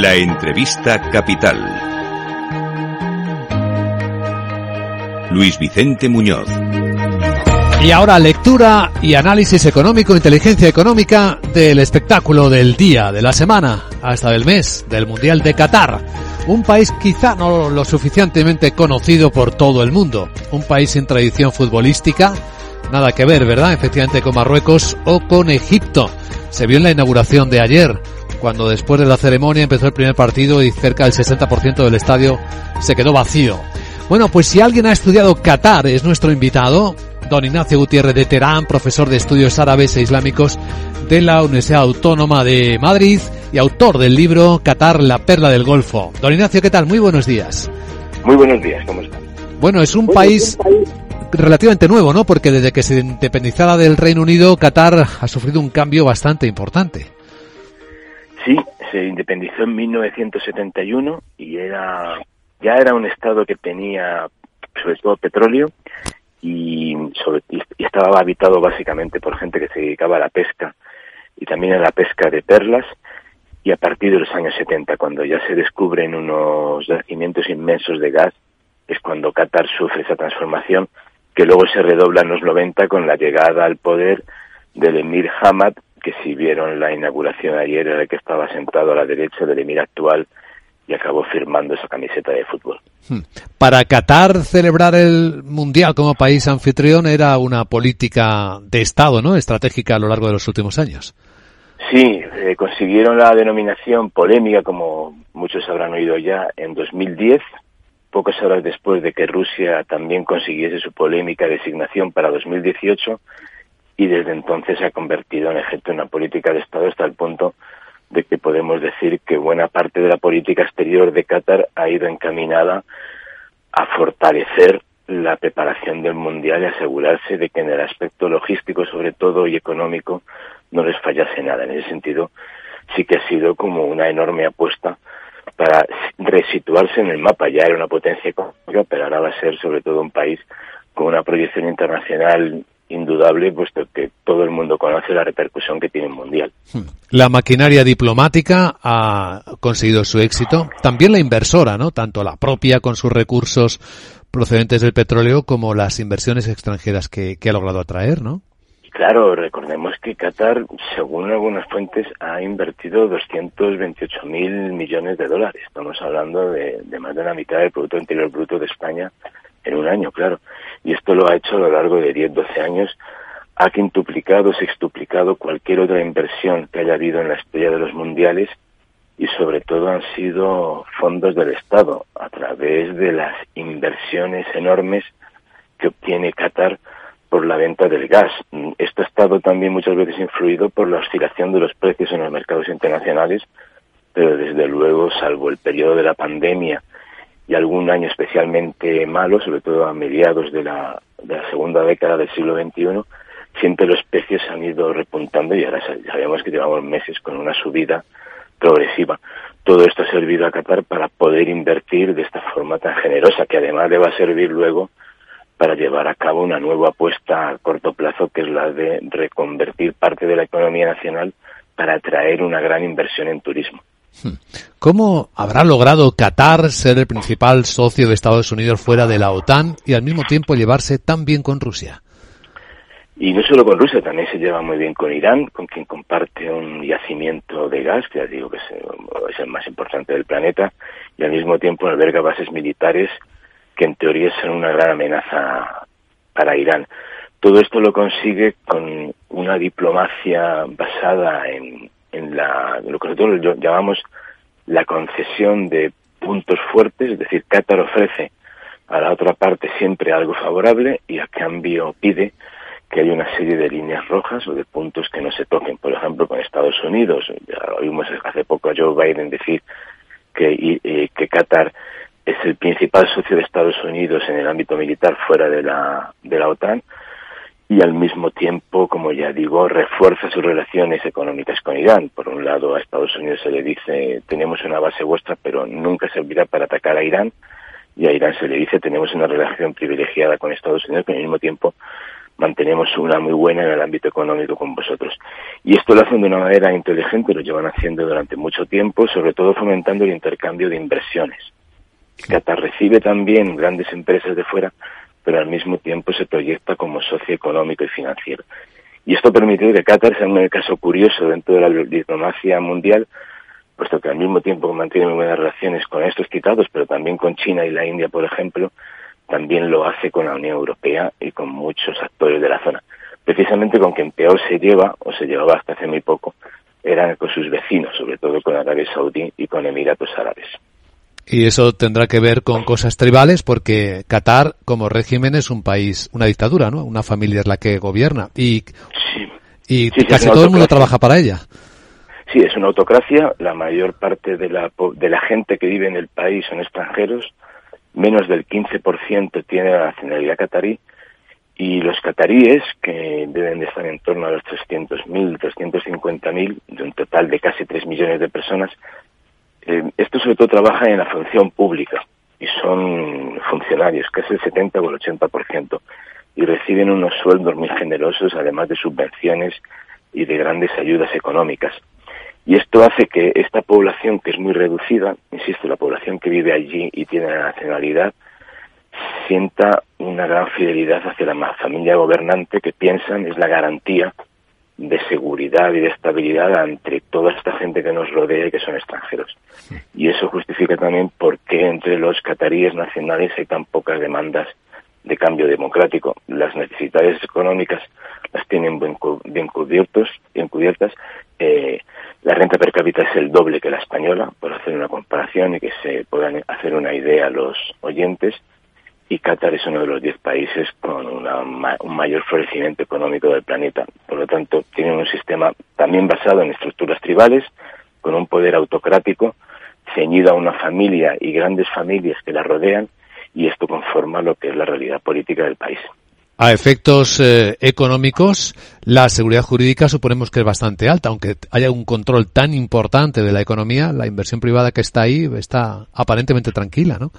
La entrevista capital. Luis Vicente Muñoz. Y ahora lectura y análisis económico, inteligencia económica del espectáculo del día, de la semana, hasta del mes, del Mundial de Qatar. Un país quizá no lo suficientemente conocido por todo el mundo. Un país sin tradición futbolística. Nada que ver, ¿verdad? Efectivamente con Marruecos o con Egipto. Se vio en la inauguración de ayer, cuando después de la ceremonia empezó el primer partido y cerca del 60% del estadio se quedó vacío. Bueno, pues si alguien ha estudiado Qatar es nuestro invitado, don Ignacio Gutiérrez de Terán, profesor de estudios árabes e islámicos de la Universidad Autónoma de Madrid y autor del libro Qatar, la perla del Golfo. Don Ignacio, ¿qué tal? Muy buenos días. Muy buenos días, ¿cómo están? Bueno, es un país relativamente nuevo, ¿no? Porque desde que se independizara del Reino Unido, Qatar ha sufrido un cambio bastante importante. Sí, se independizó en 1971 y era ya era un estado que tenía sobre todo petróleo y, sobre, y estaba habitado básicamente por gente que se dedicaba a la pesca y también a la pesca de perlas y a partir de los años 70 cuando ya se descubren unos yacimientos inmensos de gas es cuando Qatar sufre esa transformación que luego se redobla en los 90 con la llegada al poder del emir Hamad, que si vieron la inauguración ayer era el que estaba sentado a la derecha del emir actual y acabó firmando esa camiseta de fútbol. Hmm. Para Qatar celebrar el Mundial como país anfitrión era una política de Estado, ¿no? Estratégica a lo largo de los últimos años. Sí, eh, consiguieron la denominación polémica, como muchos habrán oído ya, en 2010, pocas horas después de que Rusia también consiguiese su polémica designación para 2018 y desde entonces se ha convertido en efecto en una política de Estado hasta el punto de que podemos decir que buena parte de la política exterior de Qatar ha ido encaminada a fortalecer la preparación del Mundial y asegurarse de que en el aspecto logístico sobre todo y económico no les fallase nada. En ese sentido sí que ha sido como una enorme apuesta para resituarse en el mapa. Ya era una potencia económica, pero ahora va a ser sobre todo un país con una proyección internacional indudable, puesto que todo el mundo conoce la repercusión que tiene el mundial. Hmm. La maquinaria diplomática ha conseguido su éxito, también la inversora, ¿no? Tanto la propia con sus recursos procedentes del petróleo como las inversiones extranjeras que, que ha logrado atraer, ¿no? Claro, recordemos que Qatar, según algunas fuentes, ha invertido 228 mil millones de dólares. Estamos hablando de, de, más de la mitad del Producto Interior Bruto de España en un año, claro. Y esto lo ha hecho a lo largo de 10, 12 años. Ha quintuplicado, sextuplicado cualquier otra inversión que haya habido en la historia de los mundiales y sobre todo han sido fondos del Estado a través de las inversiones enormes que obtiene Qatar por la venta del gas. Esto ha estado también muchas veces influido por la oscilación de los precios en los mercados internacionales, pero desde luego, salvo el periodo de la pandemia y algún año especialmente malo, sobre todo a mediados de la, segunda década del siglo XXI, siempre los precios han ido repuntando y ahora sabemos que llevamos meses con una subida progresiva. Todo esto ha servido a Qatar para poder invertir de esta forma tan generosa, que además le va a servir luego para llevar a cabo una nueva apuesta a corto plazo, que es la de reconvertir parte de la economía nacional para atraer una gran inversión en turismo. Hmm. ¿Cómo habrá logrado Qatar ser el principal socio de Estados Unidos fuera de la OTAN y al mismo tiempo llevarse tan bien con Rusia? Y no solo con Rusia, también se lleva muy bien con Irán, con quien comparte un yacimiento de gas, que ya digo que es el más importante del planeta, y al mismo tiempo alberga bases militares que en teoría son una gran amenaza para Irán. Todo esto lo consigue con una diplomacia basada en, en la, lo que nosotros llamamos la concesión de puntos fuertes, es decir, Qatar ofrece a la otra parte siempre algo favorable y a cambio pide que haya una serie de líneas rojas o de puntos que no se toquen. Por ejemplo, con Estados Unidos, ya oímos hace poco a Joe Biden decir que, eh, que Qatar es el principal socio de Estados Unidos en el ámbito militar fuera de la, de la OTAN y al mismo tiempo, como ya digo, refuerza sus relaciones económicas con Irán. Por un lado, a Estados Unidos se le dice, tenemos una base vuestra, pero nunca servirá para atacar a Irán. Y a Irán se le dice, tenemos una relación privilegiada con Estados Unidos, pero al mismo tiempo mantenemos una muy buena en el ámbito económico con vosotros. Y esto lo hacen de una manera inteligente, lo llevan haciendo durante mucho tiempo, sobre todo fomentando el intercambio de inversiones. Qatar recibe también grandes empresas de fuera, pero al mismo tiempo se proyecta como socio económico y financiero. Y esto permitió que Qatar sea un caso curioso dentro de la diplomacia mundial, puesto que al mismo tiempo mantiene muy buenas relaciones con estos citados, pero también con China y la India, por ejemplo, también lo hace con la Unión Europea y con muchos actores de la zona. Precisamente con quien peor se lleva, o se llevaba hasta hace muy poco, eran con sus vecinos, sobre todo con Arabia Saudí y con Emiratos Árabes. Y eso tendrá que ver con cosas tribales, porque Qatar, como régimen, es un país, una dictadura, ¿no? Una familia es la que gobierna. Y, y casi todo el mundo trabaja para ella. Sí, es una autocracia. La mayor parte de la, de la gente que vive en el país son extranjeros. Menos del 15% tiene la nacionalidad catarí. Y los cataríes, que deben de estar en torno a los 300.000, 350.000, de un total de casi 3 millones de personas, sobre todo trabajan en la función pública y son funcionarios, casi el 70 o el 80%, y reciben unos sueldos muy generosos, además de subvenciones y de grandes ayudas económicas. Y esto hace que esta población, que es muy reducida, insisto, la población que vive allí y tiene la nacionalidad, sienta una gran fidelidad hacia la familia gobernante que piensan es la garantía de seguridad y de estabilidad entre toda esta gente que nos rodea y que son extranjeros. Y eso justifica también por qué entre los cataríes nacionales hay tan pocas demandas de cambio democrático. Las necesidades económicas las tienen bien, cubiertos, bien cubiertas. Eh, la renta per cápita es el doble que la española, por hacer una comparación y que se puedan hacer una idea a los oyentes y Qatar es uno de los diez países con un mayor florecimiento económico del planeta. Por lo tanto, tienen un sistema también basado en estructuras tribales, con un poder autocrático, ceñido a una familia y grandes familias que la rodean, y esto conforma lo que es la realidad política del país. A efectos eh, económicos, la seguridad jurídica suponemos que es bastante alta, aunque haya un control tan importante de la economía, la inversión privada que está ahí está aparentemente tranquila, ¿no?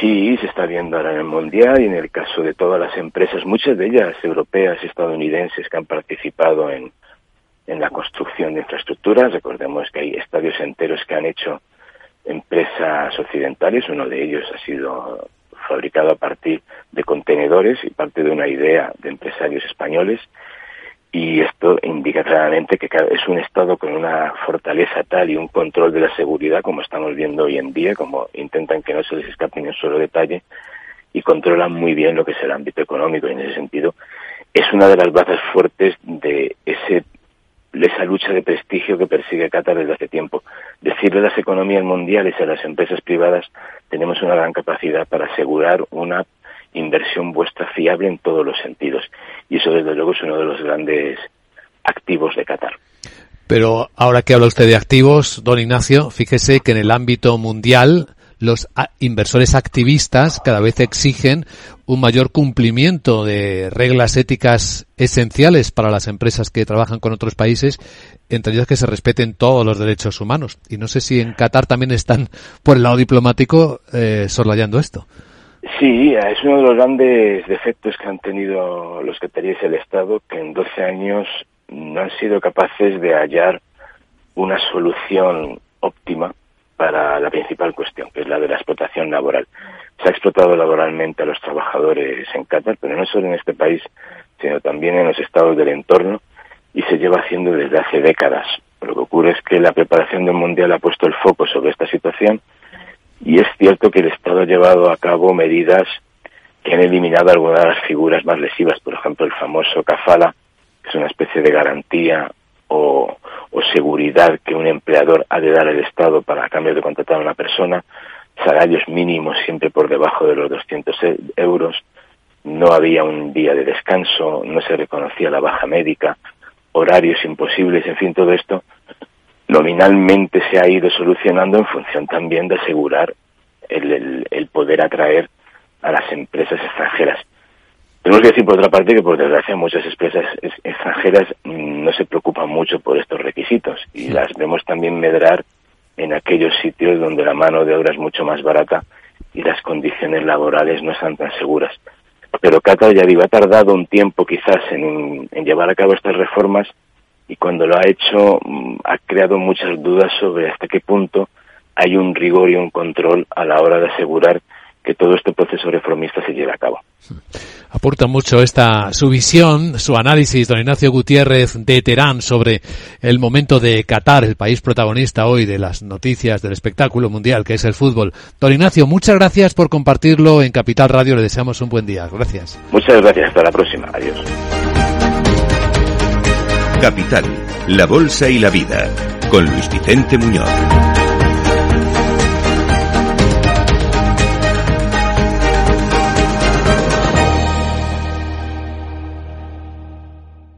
Sí, se está viendo ahora en el mundial y en el caso de todas las empresas, muchas de ellas europeas y estadounidenses que han participado en, en la construcción de infraestructuras. Recordemos que hay estadios enteros que han hecho empresas occidentales, uno de ellos ha sido fabricado a partir de contenedores y parte de una idea de empresarios españoles. Y esto indica claramente que es un Estado con una fortaleza tal y un control de la seguridad como estamos viendo hoy en día, como intentan que no se les escape ni un solo detalle y controlan muy bien lo que es el ámbito económico. Y en ese sentido es una de las bases fuertes de ese esa lucha de prestigio que persigue Qatar desde hace tiempo. Decirle a las economías mundiales y a las empresas privadas tenemos una gran capacidad para asegurar una inversión vuestra fiable en todos los sentidos. Y eso, desde luego, es uno de los grandes activos de Qatar. Pero ahora que habla usted de activos, don Ignacio, fíjese que en el ámbito mundial los inversores activistas cada vez exigen un mayor cumplimiento de reglas éticas esenciales para las empresas que trabajan con otros países, entre ellas que se respeten todos los derechos humanos. Y no sé si en Qatar también están, por el lado diplomático, eh, sorlayando esto. Sí, es uno de los grandes defectos que han tenido los qataríes el Estado, que en 12 años no han sido capaces de hallar una solución óptima para la principal cuestión, que es la de la explotación laboral. Se ha explotado laboralmente a los trabajadores en Qatar, pero no solo en este país, sino también en los estados del entorno, y se lleva haciendo desde hace décadas. Lo que ocurre es que la preparación del Mundial ha puesto el foco sobre esta situación, y es cierto que el Estado ha llevado a cabo medidas que han eliminado algunas de las figuras más lesivas, por ejemplo, el famoso kafala, que es una especie de garantía o, seguridad que un empleador ha de dar al Estado para cambio de contratar a una persona, salarios mínimos siempre por debajo de los 200 e, euros, no había un día de descanso, no se reconocía la baja médica, horarios imposibles, en fin, todo esto nominalmente se ha ido solucionando en función también de asegurar el poder atraer a las empresas extranjeras. Tenemos que decir, por otra parte, que por desgracia muchas empresas extranjeras no se preocupan mucho por estos requisitos y las vemos también medrar en aquellos sitios donde la mano de obra es mucho más barata y las condiciones laborales no están tan seguras. pero Qatar ya digo, ha tardado un tiempo quizás en, en llevar a cabo estas reformas y cuando lo ha hecho mm, ha creado muchas dudas sobre hasta qué punto hay un rigor y un control a la hora de asegurar que todo este proceso reformista se lleve a cabo. Aporta mucho esta su visión, su análisis, don Ignacio Gutiérrez de Terán sobre el momento de Qatar, el país protagonista hoy de las noticias del espectáculo mundial que es el fútbol. Don Ignacio, muchas gracias por compartirlo en Capital Radio. Le deseamos un buen día. Gracias. Muchas gracias. Hasta la próxima. Adiós. Capital, la bolsa y la vida, con Luis Vicente Muñoz.